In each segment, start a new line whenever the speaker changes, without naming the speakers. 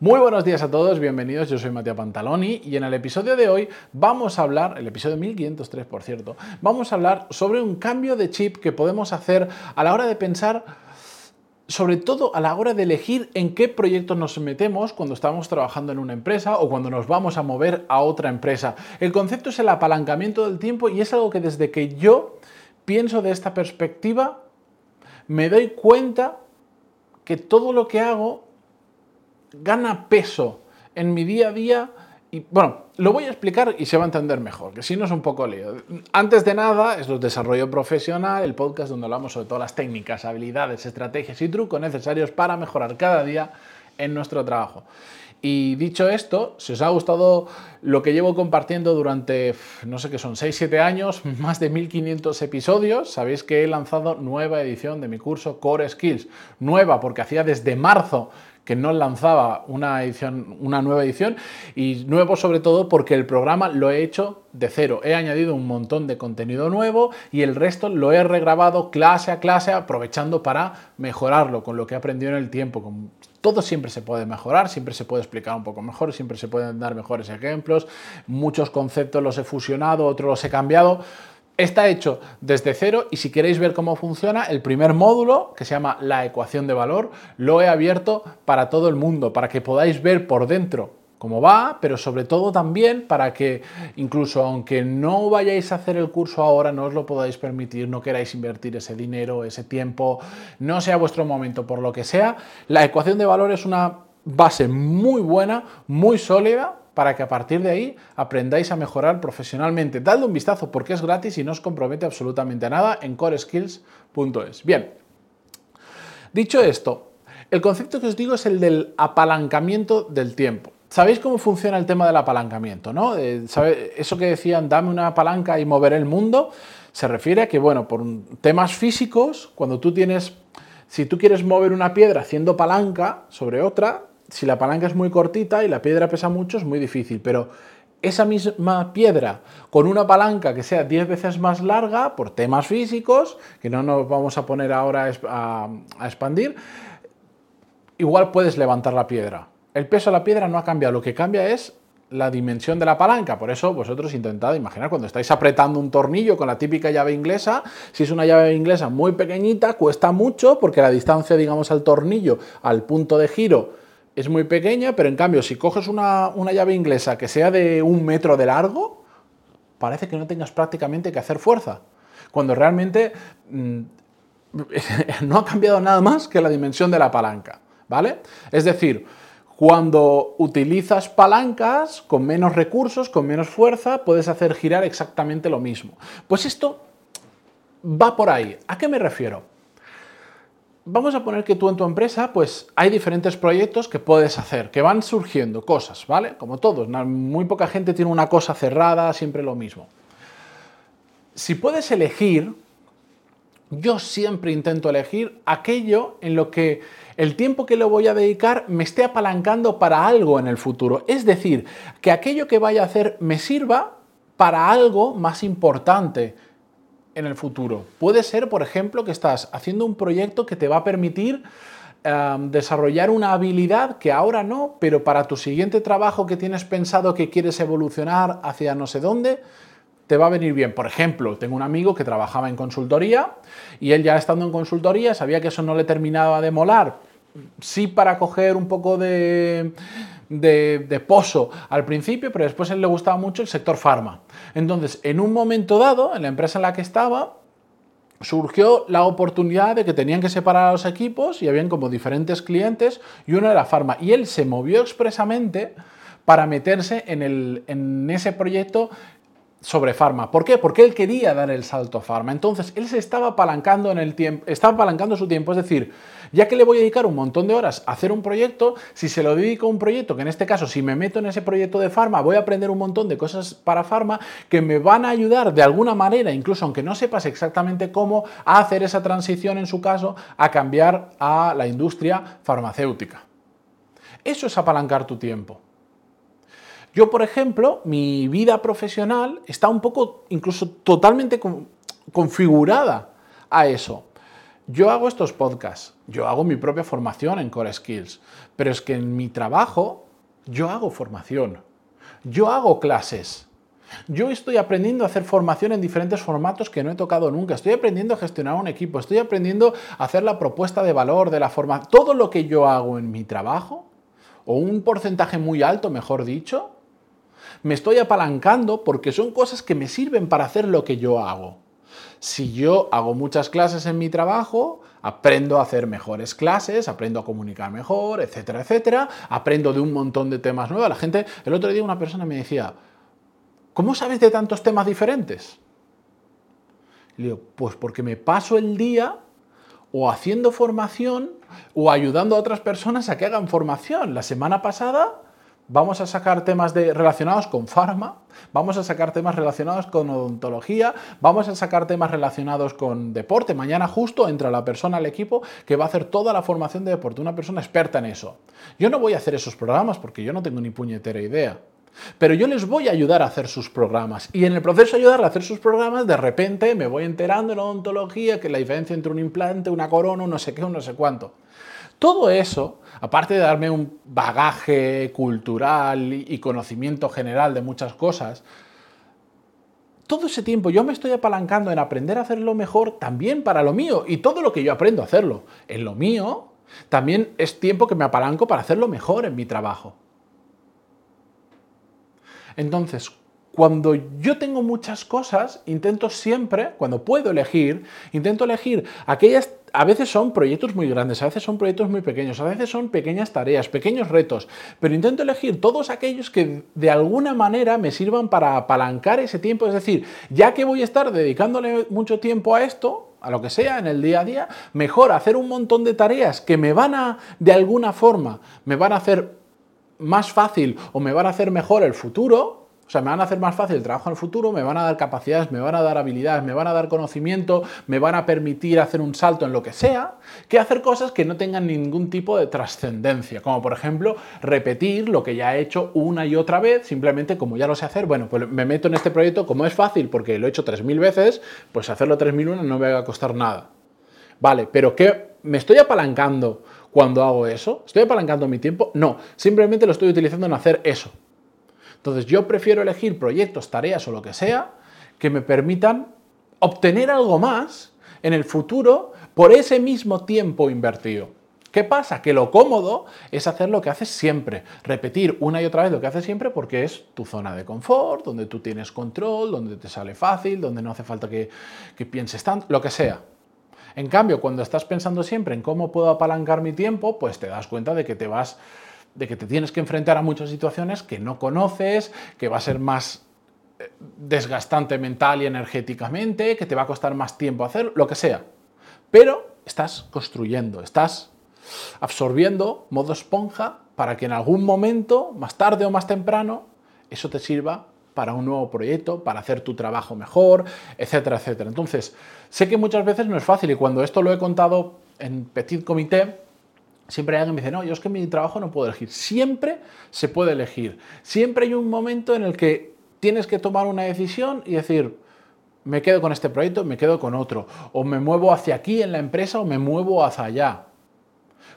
Muy buenos días a todos, bienvenidos, yo soy Matías Pantaloni y en el episodio de hoy vamos a hablar, el episodio 1503 por cierto, vamos a hablar sobre un cambio de chip que podemos hacer a la hora de pensar, sobre todo a la hora de elegir en qué proyectos nos metemos cuando estamos trabajando en una empresa o cuando nos vamos a mover a otra empresa. El concepto es el apalancamiento del tiempo y es algo que desde que yo pienso de esta perspectiva, me doy cuenta que todo lo que hago gana peso en mi día a día y bueno, lo voy a explicar y se va a entender mejor, que si no es un poco lío. Antes de nada, es el desarrollo profesional, el podcast donde hablamos sobre todas las técnicas, habilidades, estrategias y trucos necesarios para mejorar cada día en nuestro trabajo. Y dicho esto, si os ha gustado lo que llevo compartiendo durante, no sé qué son, 6-7 años, más de 1500 episodios, sabéis que he lanzado nueva edición de mi curso Core Skills. Nueva porque hacía desde marzo que no lanzaba una, edición, una nueva edición y nuevo sobre todo porque el programa lo he hecho de cero. He añadido un montón de contenido nuevo y el resto lo he regrabado clase a clase aprovechando para mejorarlo con lo que he aprendido en el tiempo. Todo siempre se puede mejorar, siempre se puede explicar un poco mejor, siempre se pueden dar mejores ejemplos. Muchos conceptos los he fusionado, otros los he cambiado Está hecho desde cero y si queréis ver cómo funciona, el primer módulo, que se llama la ecuación de valor, lo he abierto para todo el mundo, para que podáis ver por dentro cómo va, pero sobre todo también para que incluso aunque no vayáis a hacer el curso ahora, no os lo podáis permitir, no queráis invertir ese dinero, ese tiempo, no sea vuestro momento, por lo que sea, la ecuación de valor es una base muy buena, muy sólida para que a partir de ahí aprendáis a mejorar profesionalmente. Dadle un vistazo porque es gratis y no os compromete absolutamente nada en coreskills.es. Bien, dicho esto, el concepto que os digo es el del apalancamiento del tiempo. ¿Sabéis cómo funciona el tema del apalancamiento? ¿no? Eh, eso que decían, dame una palanca y moveré el mundo, se refiere a que, bueno, por temas físicos, cuando tú tienes, si tú quieres mover una piedra haciendo palanca sobre otra, si la palanca es muy cortita y la piedra pesa mucho, es muy difícil, pero esa misma piedra con una palanca que sea 10 veces más larga, por temas físicos, que no nos vamos a poner ahora a, expandir, igual puedes levantar la piedra. El peso de la piedra no ha cambiado, lo que cambia es la dimensión de la palanca. Por eso vosotros intentad imaginar cuando estáis apretando un tornillo con la típica llave inglesa, si es una llave inglesa muy pequeñita, cuesta mucho porque la distancia, digamos, al tornillo, al punto de giro, es muy pequeña, pero en cambio, si coges una, llave inglesa que sea de un metro de largo, parece que no tengas prácticamente que hacer fuerza. Cuando realmente mm, no ha cambiado nada más que la dimensión de la palanca. ¿Vale? Es decir, cuando utilizas palancas con menos recursos, con menos fuerza, puedes hacer girar exactamente lo mismo. Pues esto va por ahí. ¿A qué me refiero? Vamos a poner que tú en tu empresa, pues hay diferentes proyectos que puedes hacer, que van surgiendo cosas, ¿vale? Como todos, muy poca gente tiene una cosa cerrada, siempre lo mismo. Si puedes elegir, yo siempre intento elegir aquello en lo que el tiempo que le voy a dedicar me esté apalancando para algo en el futuro. Es decir, que aquello que vaya a hacer me sirva para algo más importante, en el futuro. Puede ser, por ejemplo, que estás haciendo un proyecto que te va a permitir em, desarrollar una habilidad que ahora no, pero para tu siguiente trabajo que tienes pensado que quieres evolucionar hacia no sé dónde, te va a venir bien. Por ejemplo, tengo un amigo que trabajaba en consultoría y él ya estando en consultoría sabía que eso no le terminaba de molar. Sí para coger un poco de de, pozo al principio, pero después a él le gustaba mucho el sector farma. Entonces, en un momento dado, en la empresa en la que estaba, surgió la oportunidad de que tenían que separar a los equipos y habían como diferentes clientes y uno era farma. Y él se movió expresamente para meterse en, el, en ese proyecto sobre Pharma. ¿Por qué? Porque él quería dar el salto a Pharma. Entonces, él se estaba apalancando en el tiempo, estaba apalancando su tiempo, es decir, ya que le voy a dedicar un montón de horas a hacer un proyecto, si se lo dedico a un proyecto, que en este caso, si me meto en ese proyecto de Pharma, voy a aprender un montón de cosas para Pharma que me van a ayudar de alguna manera, incluso aunque no sepas exactamente cómo, a hacer esa transición en su caso, a cambiar a la industria farmacéutica. Eso es apalancar tu tiempo. Yo, por ejemplo, mi vida profesional está un poco, incluso totalmente configurada a eso. yo hago estos podcasts, yo hago mi propia formación en Core Skills, pero es que en mi trabajo yo hago formación, yo hago clases. Yo estoy aprendiendo a hacer formación en diferentes formatos que no he tocado nunca. Estoy aprendiendo a gestionar un equipo. Estoy aprendiendo a hacer la propuesta de valor de la forma. Todo lo que yo hago en mi trabajo, o un porcentaje muy alto, mejor dicho, me estoy apalancando porque son cosas que me sirven para hacer lo que yo hago. Si yo hago muchas clases en mi trabajo, aprendo a hacer mejores clases, aprendo a comunicar mejor, etcétera, etcétera, aprendo de un montón de temas nuevos. La gente, el otro día una persona me decía, ¿cómo sabes de tantos temas diferentes? Le digo, pues porque me paso el día o haciendo formación o ayudando a otras personas a que hagan formación. La semana pasada Vamos a sacar temas relacionados con farma, vamos a sacar temas relacionados con odontología, vamos a sacar temas relacionados con deporte. Mañana justo entra la persona al equipo que va a hacer toda la formación de deporte, una persona experta en eso. Yo no voy a hacer esos programas porque yo no tengo ni puñetera idea. Pero yo les voy a ayudar a hacer sus programas. Y en el proceso de ayudarle a hacer sus programas, de repente me voy enterando en odontología que la diferencia entre un implante, una corona, no sé qué, un no sé cuánto. Todo eso, aparte de darme un bagaje cultural y conocimiento general de muchas cosas, todo ese tiempo yo me estoy apalancando en aprender a hacerlo mejor también para lo mío y todo lo que yo aprendo a hacerlo en lo mío, también es tiempo que me apalanco para hacerlo mejor en mi trabajo. Entonces, cuando yo tengo muchas cosas, intento siempre, cuando puedo elegir, intento elegir. Aquellas, a veces son proyectos muy grandes, a veces son proyectos muy pequeños, a veces son pequeñas tareas, pequeños retos, pero intento elegir todos aquellos que de alguna manera me sirvan para apalancar ese tiempo, es decir, ya que voy a estar dedicándole mucho tiempo a esto, a lo que sea en el día a día, mejor hacer un montón de tareas que me van a, de alguna forma, me van a hacer más fácil o me van a hacer mejor el futuro, o sea, me van a hacer más fácil el trabajo en el futuro, me van a dar capacidades, me van a dar habilidades, me van a dar conocimiento, me van a permitir hacer un salto en lo que sea, que hacer cosas que no tengan ningún tipo de trascendencia, como por ejemplo repetir lo que ya he hecho una y otra vez, simplemente como ya lo sé hacer, bueno, pues me meto en este proyecto, como es fácil porque lo he hecho 3.000 veces, pues hacerlo 3.001 no me va a costar nada. Vale, pero ¿qué? ¿Me estoy apalancando cuando hago eso? ¿Estoy apalancando mi tiempo? No, simplemente lo estoy utilizando en hacer eso. Entonces yo prefiero elegir proyectos, tareas o lo que sea que me permitan obtener algo más en el futuro por ese mismo tiempo invertido. ¿Qué pasa? Que lo cómodo es hacer lo que haces siempre, repetir una y otra vez lo que haces siempre porque es tu zona de confort, donde tú tienes control, donde te sale fácil, donde no hace falta que, pienses tanto, lo que sea. En cambio, cuando estás pensando siempre en cómo puedo apalancar mi tiempo, pues te das cuenta de que te vas de que te tienes que enfrentar a muchas situaciones que no conoces, que va a ser más eh, desgastante mental y energéticamente, que te va a costar más tiempo hacer, lo que sea. Pero estás construyendo, estás absorbiendo modo esponja para que en algún momento, más tarde o más temprano, eso te sirva para un nuevo proyecto, para hacer tu trabajo mejor, etcétera, etcétera. Entonces, sé que muchas veces no es fácil y cuando esto lo he contado en Petit Comité, Siempre hay alguien que me dice, no, yo es que mi trabajo no puedo elegir. Siempre se puede elegir. Siempre hay un momento en el que tienes que tomar una decisión y decir, me quedo con este proyecto, me quedo con otro. O me muevo hacia aquí en la empresa o me muevo hacia allá.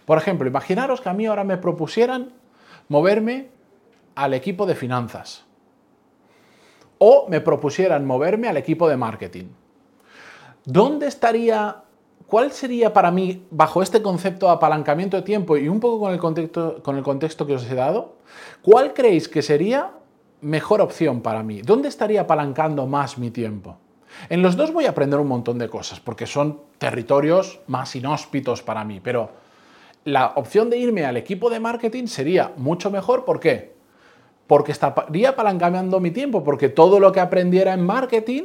Por ejemplo, imaginaros que a mí ahora me propusieran moverme al equipo de finanzas. O me propusieran moverme al equipo de marketing. ¿Dónde estaría ¿Cuál sería para mí, bajo este concepto de apalancamiento de tiempo y un poco con el contexto, con el contexto que os he dado, cuál creéis que sería mejor opción para mí? ¿Dónde estaría apalancando más mi tiempo? En los dos voy a aprender un montón de cosas, porque son territorios más inhóspitos para mí, pero la opción de irme al equipo de marketing sería mucho mejor. ¿Por qué? Porque estaría apalancando mi tiempo, porque todo lo que aprendiera en marketing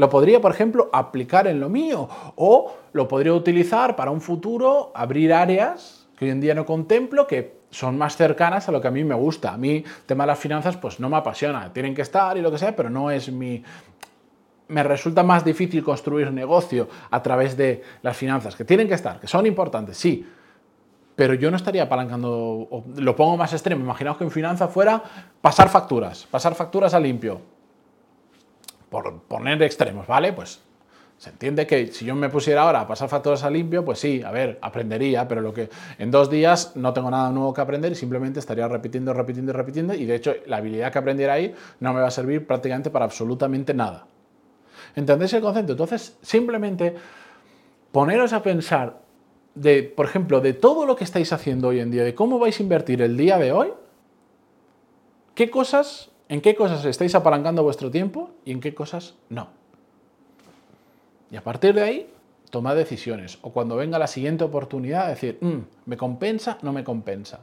lo podría, por ejemplo, aplicar en lo mío o lo podría utilizar para un futuro, abrir áreas que hoy en día no contemplo, que son más cercanas a lo que a mí me gusta. A mí el tema de las finanzas pues no me apasiona, tienen que estar y lo que sea, pero no es mi... Me resulta más difícil construir negocio a través de las finanzas, que tienen que estar, que son importantes, sí, pero yo no estaría apalancando, lo pongo más extremo, imaginaos que en finanzas fuera pasar facturas, pasar facturas a limpio por poner extremos, ¿vale? Pues Se entiende que si yo me pusiera ahora a pasar facturas a limpio, pues sí, a ver, aprendería, pero lo que en dos días no tengo nada nuevo que aprender y simplemente estaría repitiendo, repitiendo, repitiendo y de hecho la habilidad que aprendiera ahí no me va a servir prácticamente para absolutamente nada. ¿Entendéis el concepto? Entonces, simplemente poneros a pensar de, por ejemplo, de todo lo que estáis haciendo hoy en día, de cómo vais a invertir el día de hoy, qué cosas, en qué cosas estáis apalancando vuestro tiempo y en qué cosas no. Y a partir de ahí, toma decisiones. O cuando venga la siguiente oportunidad, decir, mm, ¿me compensa? ¿No me compensa?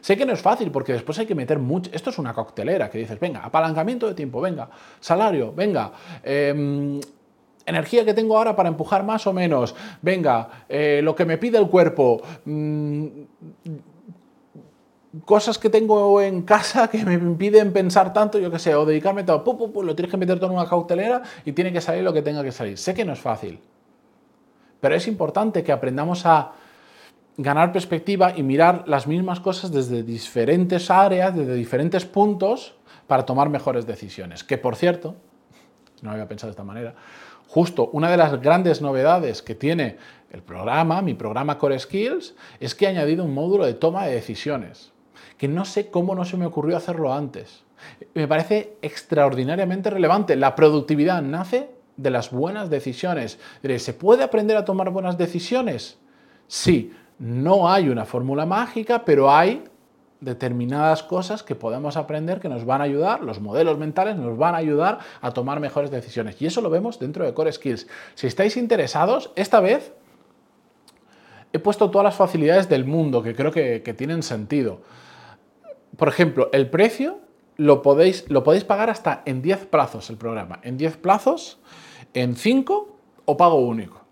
Sé que no es fácil porque después hay que meter mucho. Esto es una coctelera que dices, venga, apalancamiento de tiempo, venga, salario, venga, em, energía que tengo ahora para empujar más o menos, venga, eh, lo que me pide el cuerpo. Mm, cosas que tengo en casa que me impiden pensar tanto, yo qué sé, o dedicarme todo, lo tienes que meter todo en una cautelera y tiene que salir lo que tenga que salir. Sé que no es fácil, pero es importante que aprendamos a ganar perspectiva y mirar las mismas cosas desde diferentes áreas, desde diferentes puntos, para tomar mejores decisiones. Que por cierto, no había pensado de esta manera, justo una de las grandes novedades que tiene el programa, mi programa Core Skills, es que he añadido un módulo de toma de decisiones que no sé cómo no se me ocurrió hacerlo antes. Me parece extraordinariamente relevante. La productividad nace de las buenas decisiones. ¿Se puede aprender a tomar buenas decisiones? Sí, no hay una fórmula mágica, pero hay determinadas cosas que podemos aprender que nos van a ayudar, los modelos mentales nos van a ayudar a tomar mejores decisiones. Y eso lo vemos dentro de Core Skills. Si estáis interesados, esta vez he puesto todas las facilidades del mundo que creo que, tienen sentido por ejemplo, el precio lo podéis, lo podéis pagar hasta en 10 plazos el programa. En 10 plazos, en 5 o pago único.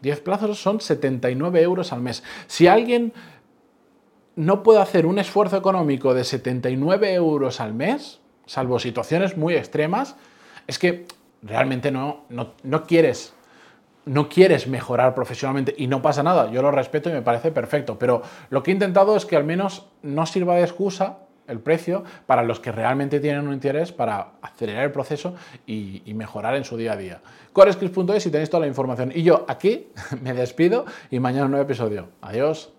10 plazos son 79 euros al mes. Si alguien no puede hacer un esfuerzo económico de 79 euros al mes, salvo situaciones muy extremas, es que realmente no, no, no quieres no quieres mejorar profesionalmente y no pasa nada, yo lo respeto y me parece perfecto, pero lo que he intentado es que al menos no sirva de excusa el precio para los que realmente tienen un interés para acelerar el proceso y, mejorar en su día a día. Corescript.es y tenéis toda la información. Y yo aquí me despido y mañana un nuevo episodio. Adiós.